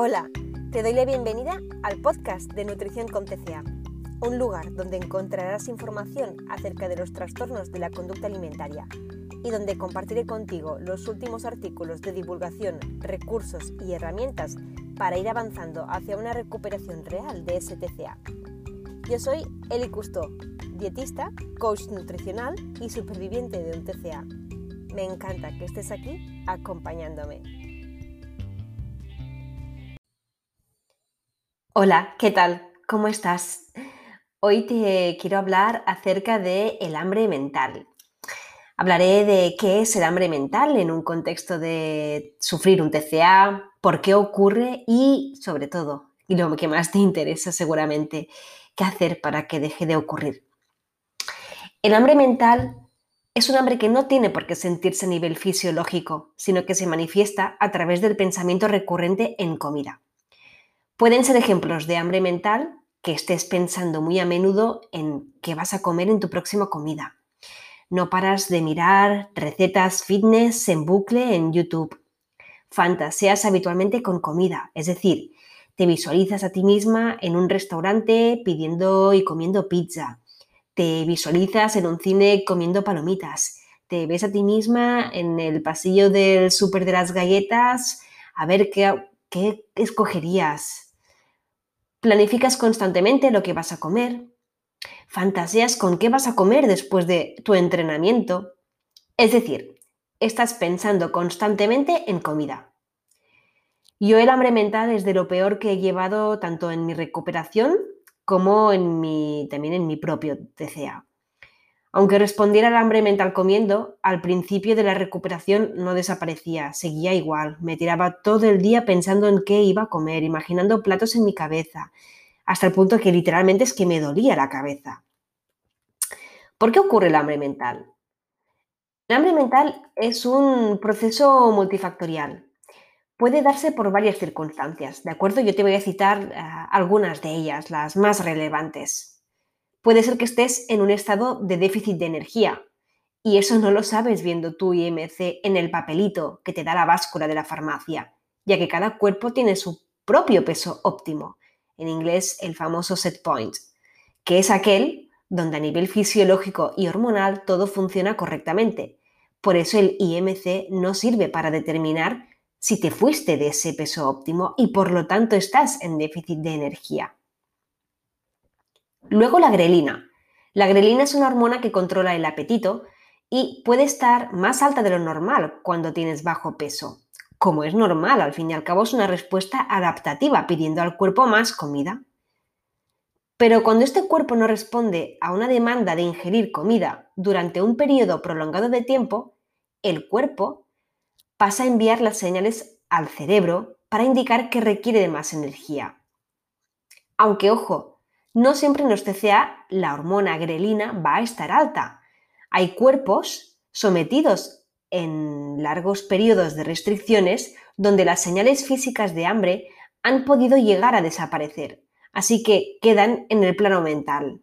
Hola, te doy la bienvenida al podcast de Nutrición con TCA, un lugar donde encontrarás información acerca de los trastornos de la conducta alimentaria y donde compartiré contigo los últimos artículos de divulgación, recursos y herramientas para ir avanzando hacia una recuperación real de ese TCA. Yo soy Eli Cousteau, dietista, coach nutricional y superviviente de un TCA. Me encanta que estés aquí acompañándome. Hola, ¿qué tal? ¿Cómo estás? Hoy te quiero hablar acerca del el hambre mental. Hablaré de qué es el hambre mental en un contexto de sufrir un TCA, por qué ocurre y, sobre todo, y lo que más te interesa seguramente, qué hacer para que deje de ocurrir. El hambre mental es un hambre que no tiene por qué sentirse a nivel fisiológico, sino que se manifiesta a través del pensamiento recurrente en comida. Pueden ser ejemplos de hambre mental que estés pensando muy a menudo en qué vas a comer en tu próxima comida. No paras de mirar recetas fitness en bucle en YouTube. Fantaseas habitualmente con comida, es decir, te visualizas a ti misma en un restaurante pidiendo y comiendo pizza. Te visualizas en un cine comiendo palomitas. Te ves a ti misma en el pasillo del súper de las galletas a ver qué, qué escogerías Planificas constantemente lo que vas a comer. Fantaseas con qué vas a comer después de tu entrenamiento. Es decir, estás pensando constantemente en comida. Yo el hambre mental es de lo peor que he llevado tanto en mi recuperación como en mi, también en mi propio TCA. Aunque respondiera al hambre mental comiendo, al principio de la recuperación no desaparecía, seguía igual. Me tiraba todo el día pensando en qué iba a comer, imaginando platos en mi cabeza, hasta el punto que literalmente es que me dolía la cabeza. ¿Por qué ocurre el hambre mental? El hambre mental es un proceso multifactorial. Puede darse por varias circunstancias, ¿de acuerdo? Yo te voy a citar eh, algunas de ellas, las más relevantes. Puede ser que estés en un estado de déficit de energía y eso no lo sabes viendo tu IMC en el papelito que te da la báscula de la farmacia, ya que cada cuerpo tiene su propio peso óptimo, en inglés el famoso set point, que es aquel donde a nivel fisiológico y hormonal todo funciona correctamente. Por eso el IMC no sirve para determinar si te fuiste de ese peso óptimo y por lo tanto estás en déficit de energía. Luego la grelina. La grelina es una hormona que controla el apetito y puede estar más alta de lo normal cuando tienes bajo peso. Como es normal, al fin y al cabo es una respuesta adaptativa pidiendo al cuerpo más comida. Pero cuando este cuerpo no responde a una demanda de ingerir comida durante un periodo prolongado de tiempo, el cuerpo pasa a enviar las señales al cerebro para indicar que requiere de más energía. Aunque, ojo, no siempre en los TCA la hormona grelina va a estar alta. Hay cuerpos sometidos en largos periodos de restricciones donde las señales físicas de hambre han podido llegar a desaparecer, así que quedan en el plano mental.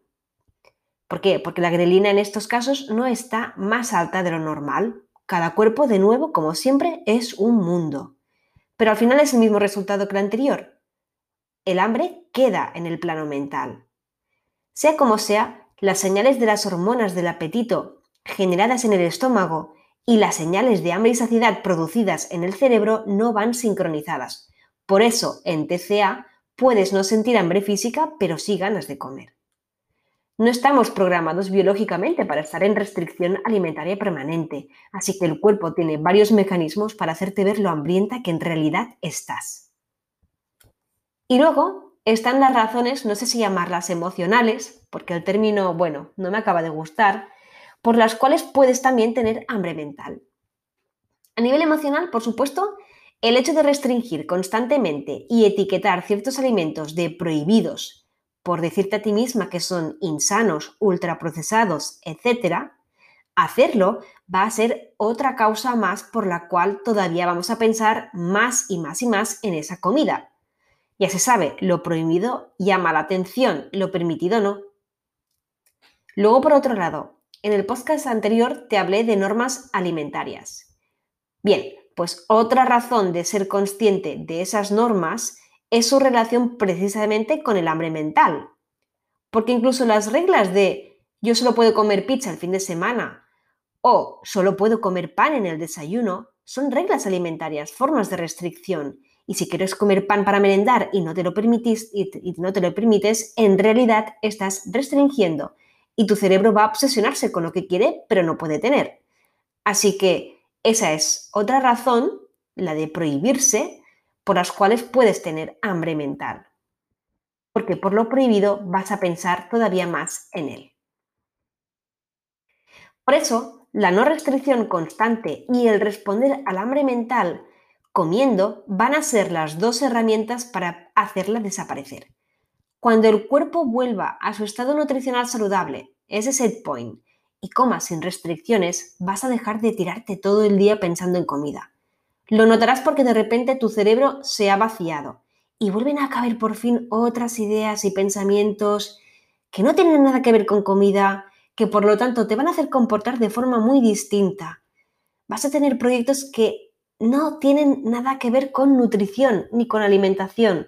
¿Por qué? Porque la grelina en estos casos no está más alta de lo normal. Cada cuerpo, de nuevo, como siempre, es un mundo. Pero al final es el mismo resultado que el anterior. El hambre queda en el plano mental. Sea como sea, las señales de las hormonas del apetito generadas en el estómago y las señales de hambre y saciedad producidas en el cerebro no van sincronizadas. Por eso, en TCA puedes no sentir hambre física, pero sí ganas de comer. No estamos programados biológicamente para estar en restricción alimentaria permanente, así que el cuerpo tiene varios mecanismos para hacerte ver lo hambrienta que en realidad estás. Y luego están las razones, no sé si llamarlas emocionales, porque el término, bueno, no me acaba de gustar, por las cuales puedes también tener hambre mental. A nivel emocional, por supuesto, el hecho de restringir constantemente y etiquetar ciertos alimentos de prohibidos por decirte a ti misma que son insanos, ultraprocesados, etc., hacerlo va a ser otra causa más por la cual todavía vamos a pensar más y más y más en esa comida. Ya se sabe, lo prohibido llama la atención, lo permitido no. Luego, por otro lado, en el podcast anterior te hablé de normas alimentarias. Bien, pues otra razón de ser consciente de esas normas es su relación precisamente con el hambre mental. Porque incluso las reglas de yo solo puedo comer pizza el fin de semana o solo puedo comer pan en el desayuno son reglas alimentarias, formas de restricción. Y si quieres comer pan para merendar y no te lo permitís y no te lo permites, en realidad estás restringiendo y tu cerebro va a obsesionarse con lo que quiere pero no puede tener. Así que esa es otra razón, la de prohibirse, por las cuales puedes tener hambre mental. Porque por lo prohibido vas a pensar todavía más en él. Por eso, la no restricción constante y el responder al hambre mental comiendo van a ser las dos herramientas para hacerla desaparecer. Cuando el cuerpo vuelva a su estado nutricional saludable, ese set point, y comas sin restricciones, vas a dejar de tirarte todo el día pensando en comida. Lo notarás porque de repente tu cerebro se ha vaciado y vuelven a caber por fin otras ideas y pensamientos que no tienen nada que ver con comida, que por lo tanto te van a hacer comportar de forma muy distinta. Vas a tener proyectos que no tienen nada que ver con nutrición ni con alimentación.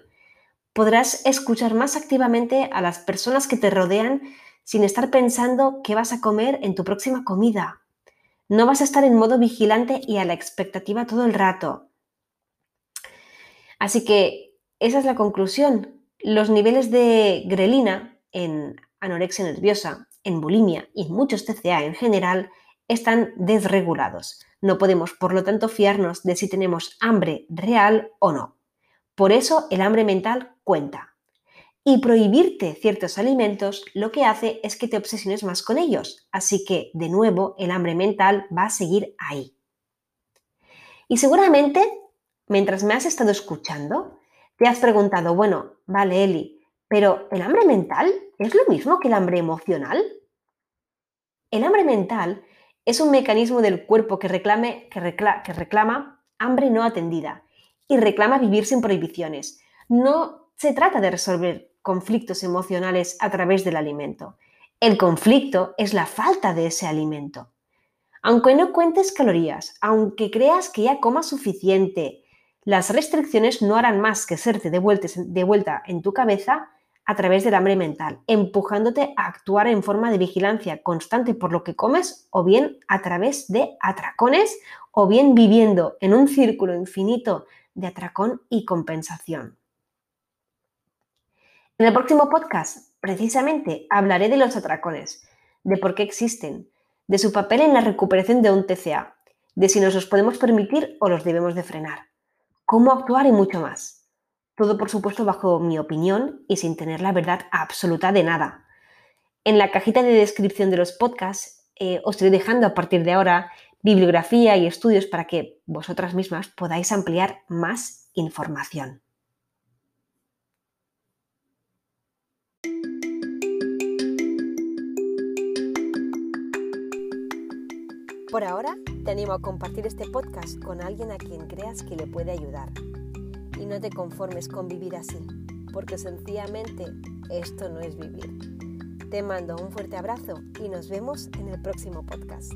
Podrás escuchar más activamente a las personas que te rodean sin estar pensando qué vas a comer en tu próxima comida. No vas a estar en modo vigilante y a la expectativa todo el rato. Así que esa es la conclusión. Los niveles de grelina en anorexia nerviosa, en bulimia y muchos TCA en general están desregulados. No podemos, por lo tanto, fiarnos de si tenemos hambre real o no. Por eso el hambre mental cuenta. Y prohibirte ciertos alimentos lo que hace es que te obsesiones más con ellos. Así que, de nuevo, el hambre mental va a seguir ahí. Y seguramente, mientras me has estado escuchando, te has preguntado, bueno, vale, Eli, pero ¿el hambre mental es lo mismo que el hambre emocional? El hambre mental es un mecanismo del cuerpo que, reclame, que, que reclama hambre no atendida y reclama vivir sin prohibiciones. No se trata de resolver conflictos emocionales a través del alimento. El conflicto es la falta de ese alimento. Aunque no cuentes calorías, aunque creas que ya comas suficiente, las restricciones no harán más que serte de vuelta en tu cabeza a través del hambre mental, empujándote a actuar en forma de vigilancia constante por lo que comes o bien a través de atracones o bien viviendo en un círculo infinito de atracón y compensación. En el próximo podcast, precisamente, hablaré de los atracones, de por qué existen, de su papel en la recuperación de un TCA, de si nos los podemos permitir o los debemos de frenar, cómo actuar y mucho más. Todo, por supuesto, bajo mi opinión y sin tener la verdad absoluta de nada. En la cajita de descripción de los podcasts eh, os estoy dejando a partir de ahora bibliografía y estudios para que vosotras mismas podáis ampliar más información. Por ahora, te animo a compartir este podcast con alguien a quien creas que le puede ayudar. Y no te conformes con vivir así, porque sencillamente esto no es vivir. Te mando un fuerte abrazo y nos vemos en el próximo podcast.